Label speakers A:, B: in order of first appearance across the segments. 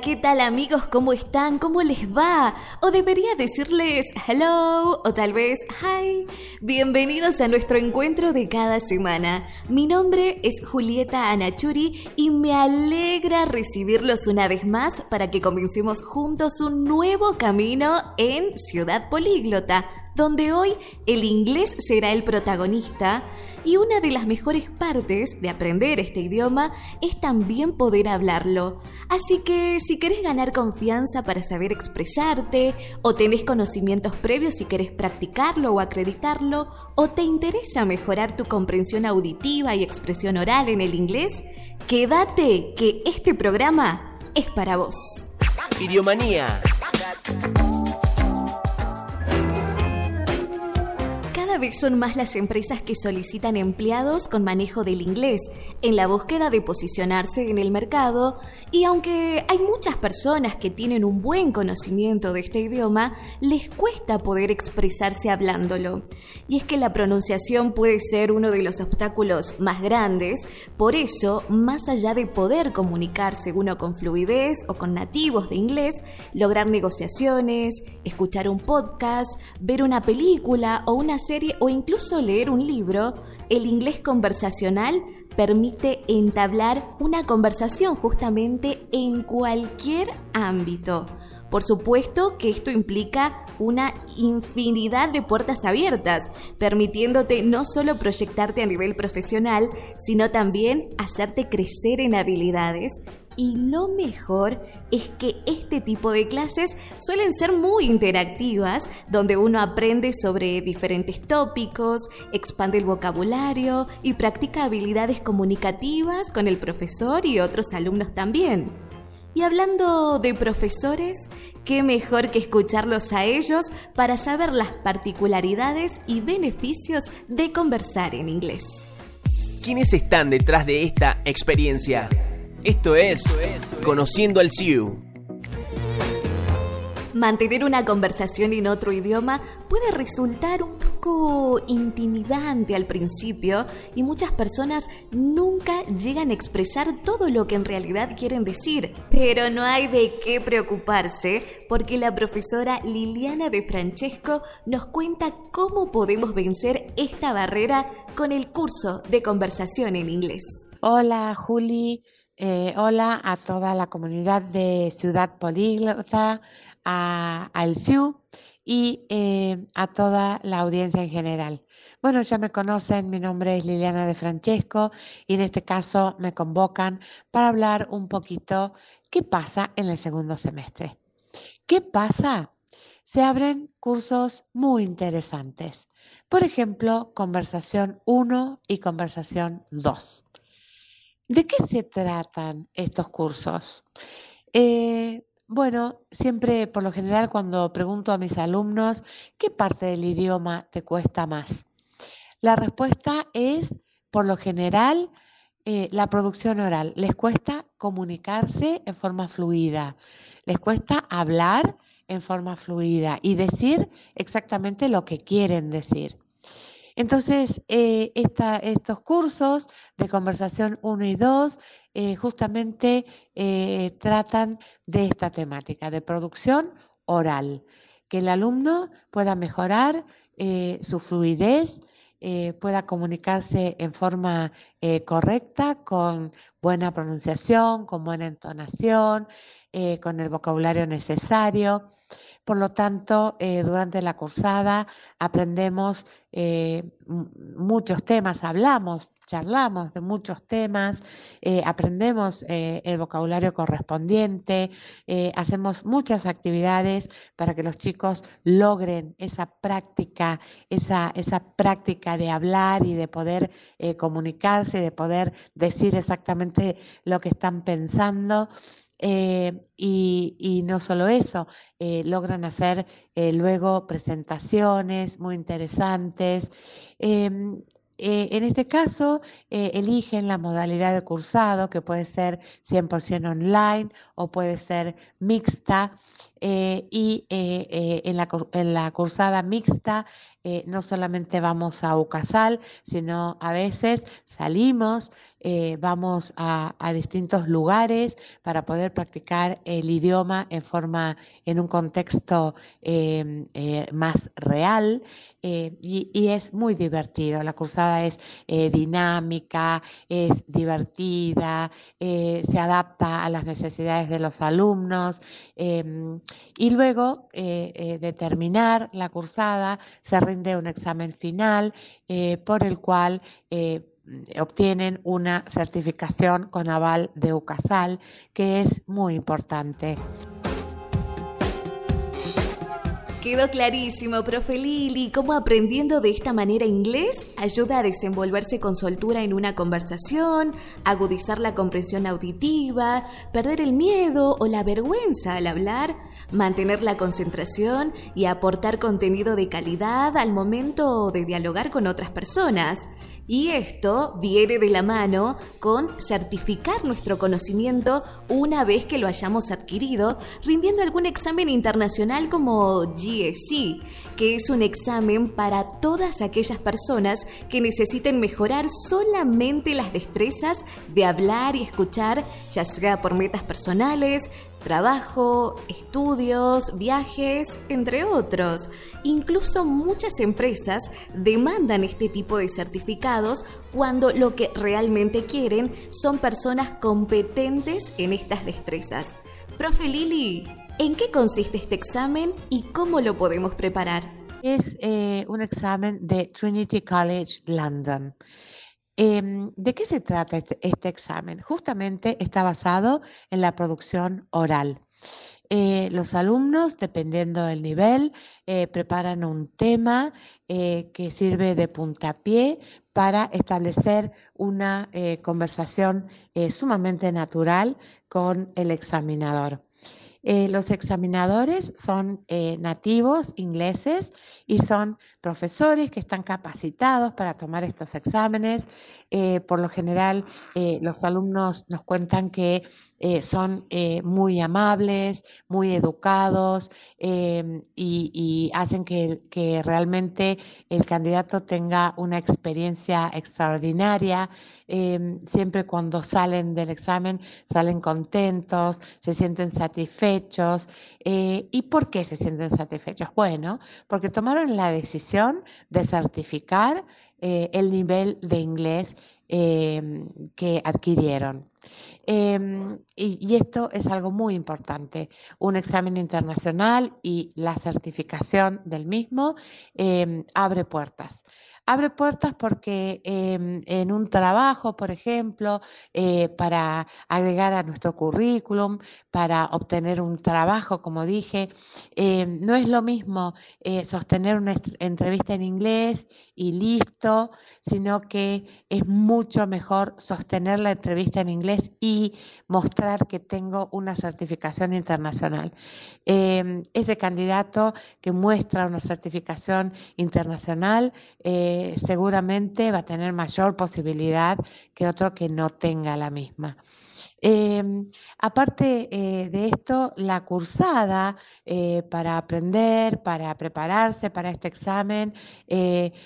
A: ¿Qué tal amigos? ¿Cómo están? ¿Cómo les va? O debería decirles hello o tal vez hi. Bienvenidos a nuestro encuentro de cada semana. Mi nombre es Julieta Anachuri y me alegra recibirlos una vez más para que comencemos juntos un nuevo camino en Ciudad Políglota, donde hoy el inglés será el protagonista y una de las mejores partes de aprender este idioma es también poder hablarlo. Así que si querés ganar confianza para saber expresarte, o tenés conocimientos previos si querés practicarlo o acreditarlo, o te interesa mejorar tu comprensión auditiva y expresión oral en el inglés, quédate que este programa es para vos.
B: Idiomanía.
A: Vez son más las empresas que solicitan empleados con manejo del inglés en la búsqueda de posicionarse en el mercado y aunque hay muchas personas que tienen un buen conocimiento de este idioma, les cuesta poder expresarse hablándolo. Y es que la pronunciación puede ser uno de los obstáculos más grandes, por eso, más allá de poder comunicarse uno con fluidez o con nativos de inglés, lograr negociaciones, escuchar un podcast, ver una película o una serie o incluso leer un libro, el inglés conversacional permite entablar una conversación justamente en cualquier ámbito. Por supuesto que esto implica una infinidad de puertas abiertas, permitiéndote no solo proyectarte a nivel profesional, sino también hacerte crecer en habilidades y lo mejor es que este tipo de clases suelen ser muy interactivas, donde uno aprende sobre diferentes tópicos, expande el vocabulario y practica habilidades comunicativas con el profesor y otros alumnos también. Y hablando de profesores, qué mejor que escucharlos a ellos para saber las particularidades y beneficios de conversar en inglés.
B: ¿Quiénes están detrás de esta experiencia? Esto es Conociendo al CIU.
A: Mantener una conversación en otro idioma puede resultar un poco intimidante al principio y muchas personas nunca llegan a expresar todo lo que en realidad quieren decir. Pero no hay de qué preocuparse porque la profesora Liliana de Francesco nos cuenta cómo podemos vencer esta barrera con el curso de conversación en inglés.
C: Hola Juli, eh, hola a toda la comunidad de Ciudad Políglota, a, al CIU y eh, a toda la audiencia en general. Bueno, ya me conocen, mi nombre es Liliana de Francesco y en este caso me convocan para hablar un poquito qué pasa en el segundo semestre. ¿Qué pasa? Se abren cursos muy interesantes. Por ejemplo, conversación 1 y conversación 2. ¿De qué se tratan estos cursos? Eh, bueno, siempre, por lo general, cuando pregunto a mis alumnos, ¿qué parte del idioma te cuesta más? La respuesta es, por lo general, eh, la producción oral. Les cuesta comunicarse en forma fluida, les cuesta hablar en forma fluida y decir exactamente lo que quieren decir. Entonces, eh, estos cursos de conversación 1 y 2 eh, justamente eh, tratan de esta temática, de producción oral, que el alumno pueda mejorar su fluidez, pueda comunicarse en forma correcta, con buena pronunciación, con buena entonación, con el vocabulario necesario. Por lo tanto, eh, durante la cursada aprendemos eh, muchos temas, hablamos, charlamos de muchos temas, eh, aprendemos el vocabulario correspondiente, hacemos muchas actividades para que los chicos logren esa práctica, esa, esa práctica de hablar y de poder comunicarse, de poder decir exactamente lo que están pensando. Eh, y, no solo eso, eh, logran hacer eh, luego presentaciones muy interesantes. Em, en este caso, eligen la modalidad de cursado, que puede ser 100% online o puede ser mixta. Eh, y en la, en, la, cursada mixta no solamente vamos a UCASAL, sino a veces salimos eh, vamos a, distintos lugares para poder practicar el idioma en forma, en un contexto em, eh, más real. Eh, y, es muy divertido. La cursada es dinámica, es divertida, se adapta a las necesidades de los alumnos. Em, y luego de terminar la cursada se rinde un examen final por el cual eh, obtienen una certificación con aval de UCASAL, que es muy importante.
A: Quedó clarísimo, profe Lili, cómo aprendiendo de esta manera inglés ayuda a desenvolverse con soltura en una conversación, agudizar la comprensión auditiva, perder el miedo o la vergüenza al hablar, mantener la concentración y aportar contenido de calidad al momento de dialogar con otras personas. Y esto viene de la mano con certificar nuestro conocimiento una vez que lo hayamos adquirido, rindiendo algún examen internacional como GSE, que es un examen para todas aquellas personas que necesiten mejorar solamente las destrezas de hablar y escuchar, ya sea por metas personales, trabajo, estudios, viajes, entre otros. Incluso muchas empresas demandan este tipo de certificados cuando lo que realmente quieren son personas competentes en estas destrezas. Profe Lili, ¿en qué consiste este examen y cómo lo podemos preparar?
C: Es eh, un examen de Trinity College London. Em, ¿De qué se trata este, este, examen? Justamente está basado en la producción oral. Eh, los alumnos, dependiendo del nivel, eh, preparan un tema eh, que sirve de puntapié para establecer una conversación sumamente natural con el examinador. Eh, los examinadores son eh, nativos ingleses y son profesores que están capacitados para tomar estos exámenes. Eh, por lo general, los alumnos nos cuentan que son muy amables, muy educados em, y, hacen que, que, realmente el candidato tenga una experiencia extraordinaria. Em, siempre cuando salen del examen, salen contentos, se sienten satisfechos satisfechos. Eh, ¿Y por qué se sienten satisfechos? Bueno, porque tomaron la decisión de certificar eh, el nivel de inglés em, que adquirieron. Em, y, esto es algo muy importante. Un examen internacional y la certificación del mismo em, abre puertas. Abre puertas porque em, en un trabajo, por ejemplo, eh, para agregar a nuestro currículum, para obtener un trabajo, como dije, em, no es lo mismo eh, sostener una entrevista en inglés y listo, sino que es mucho mejor sostener la entrevista en inglés y mostrar que tengo una certificación internacional. Em, ese candidato que muestra una certificación internacional, eh, seguramente va a tener mayor posibilidad que otro que no tenga la misma. Em, aparte eh, de esto, la cursada eh, para aprender, para prepararse para este examen,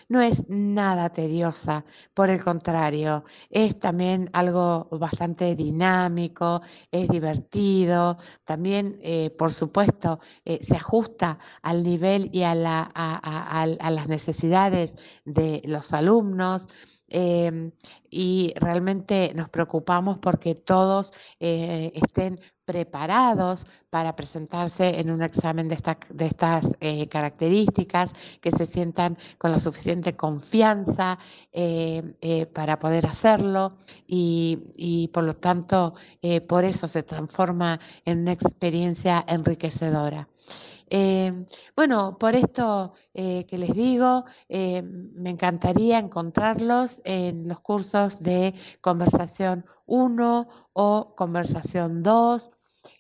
C: no es nada tediosa, por el contrario, es también algo bastante dinámico, es divertido, también, por supuesto, se ajusta al nivel y a, las necesidades de los alumnos. Em, y realmente nos preocupamos porque todos eh, estén preparados para presentarse en un examen de, estas eh, características, que se sientan con la suficiente confianza eh, para poder hacerlo y por lo tanto por eso se transforma en una experiencia enriquecedora. Eh, bueno, por esto eh, que les digo, eh, me encantaría encontrarlos en los cursos de conversación 1 o conversación 2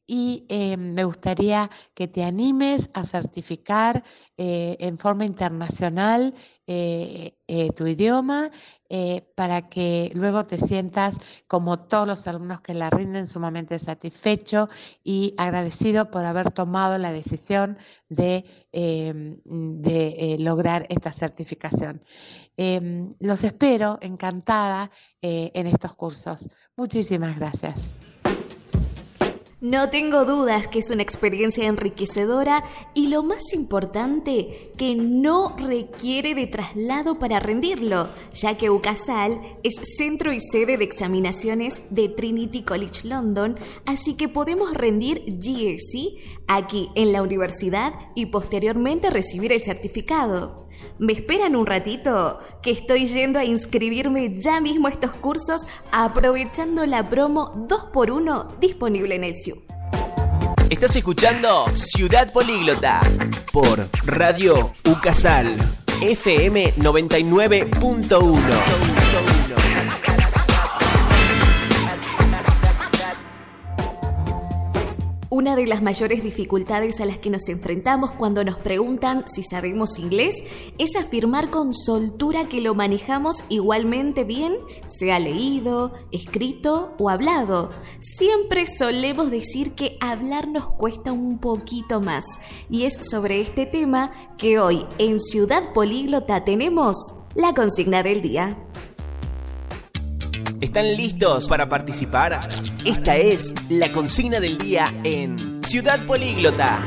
C: y me gustaría que te animes a certificar en forma internacional eh, eh, tu idioma eh, para que luego te sientas como todos los alumnos que la rinden sumamente satisfecho y agradecido por haber tomado la decisión de, de lograr esta certificación. Em, los espero encantada en estos cursos. Muchísimas gracias.
A: No tengo dudas que es una experiencia enriquecedora y lo más importante, que no requiere de traslado para rendirlo, ya que UCASAL es centro y sede de examinaciones de Trinity College London, así que podemos rendir GSE aquí en la universidad y posteriormente recibir el certificado. ¿Me esperan un ratito? Que estoy yendo a inscribirme ya mismo a estos cursos aprovechando la promo 2x1 disponible en el SIU.
B: Estás escuchando Ciudad Políglota por Radio Ucasal FM 99.1.
A: Una de las mayores dificultades a las que nos enfrentamos cuando nos preguntan si sabemos inglés es afirmar con soltura que lo manejamos igualmente bien, sea leído, escrito o hablado. Siempre solemos decir que hablar nos cuesta un poquito más y es sobre este tema que hoy en Ciudad Políglota tenemos la consigna del día.
B: ¿Están listos para participar? Esta es la consigna del día en Ciudad Políglota.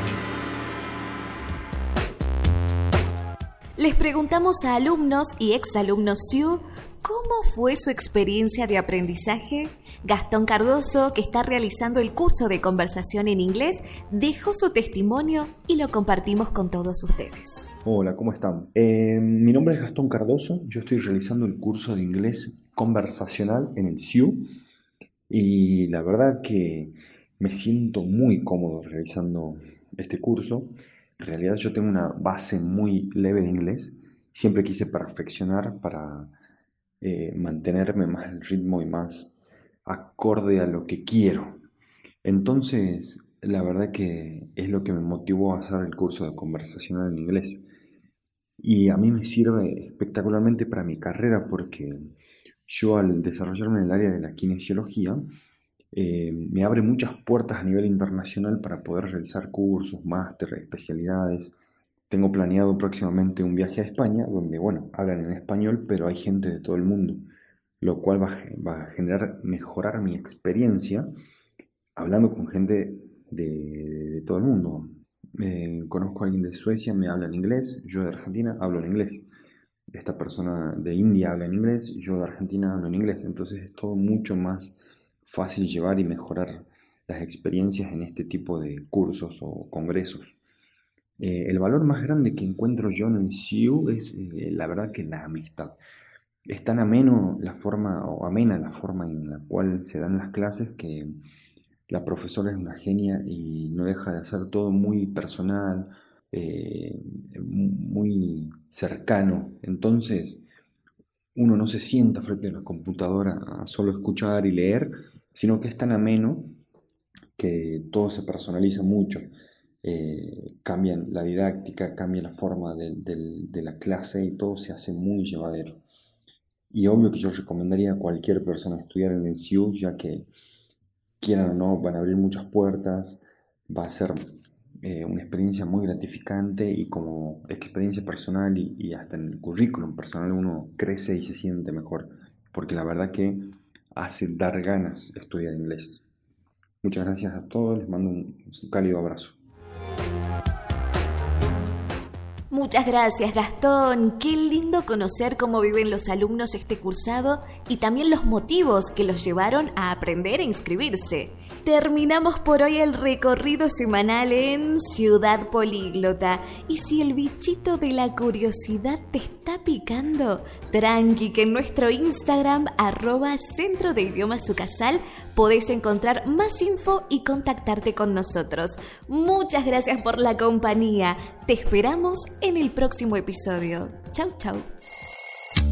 A: Les preguntamos a alumnos y exalumnos SIU cómo fue su experiencia de aprendizaje. Gastón Cardoso, que está realizando el curso de conversación en inglés, dejó su testimonio y lo compartimos con todos ustedes.
D: Hola, ¿cómo están? Eh, mi nombre es Gastón Cardoso, yo estoy realizando el curso de inglés conversacional en el SIU y la verdad que me siento muy cómodo realizando este curso. En realidad yo tengo una base muy leve de inglés, siempre quise perfeccionar para eh, mantenerme más el ritmo y más acorde a lo que quiero. Entonces, la verdad que es lo que me motivó a hacer el curso de conversacional en inglés. Y a mí me sirve espectacularmente para mi carrera porque yo al desarrollarme en el área de la kinesiología, eh, me abre muchas puertas a nivel internacional para poder realizar cursos, máster, especialidades. Tengo planeado próximamente un viaje a España, donde, bueno, hablan en español, pero hay gente de todo el mundo, lo cual va, a generar, mejorar mi experiencia hablando con gente de, todo el mundo. conozco a alguien de Suecia, me habla en inglés, yo de Argentina hablo en inglés esta persona de India habla en inglés, yo de Argentina hablo en inglés, entonces es todo mucho más fácil llevar y mejorar las experiencias en este tipo de cursos o congresos. Eh, el valor más grande que encuentro yo en el CIU es eh, la verdad que la amistad. Es tan ameno la forma, o amena la forma en la cual se dan las clases que la profesora es una genia y no deja de hacer todo muy personal, eh, muy cercano. Entonces, uno no se sienta frente a la computadora a solo escuchar y leer, sino que es tan ameno que todo se personaliza mucho. Eh, cambian la didáctica, cambia la forma de, la clase y todo se hace muy llevadero. Y obvio que yo recomendaría a cualquier persona estudiar en el CIU, ya que quieran o no, van a abrir muchas puertas, va a ser eh, una experiencia muy gratificante y como experiencia personal y, hasta en el currículum personal uno crece y se siente mejor, porque la verdad que hace dar ganas estudiar inglés. Muchas gracias a todos, les mando un cálido abrazo.
A: Muchas gracias Gastón, qué lindo conocer cómo viven los alumnos este cursado y también los motivos que los llevaron a aprender e inscribirse. Terminamos por hoy el recorrido semanal en Ciudad Políglota. Y si el bichito de la curiosidad te está picando, tranqui que en nuestro Instagram, arroba Centro de Idiomas Sucasal, podés encontrar más info y contactarte con nosotros. Muchas gracias por la compañía. Te esperamos en el próximo episodio. Chau, chau.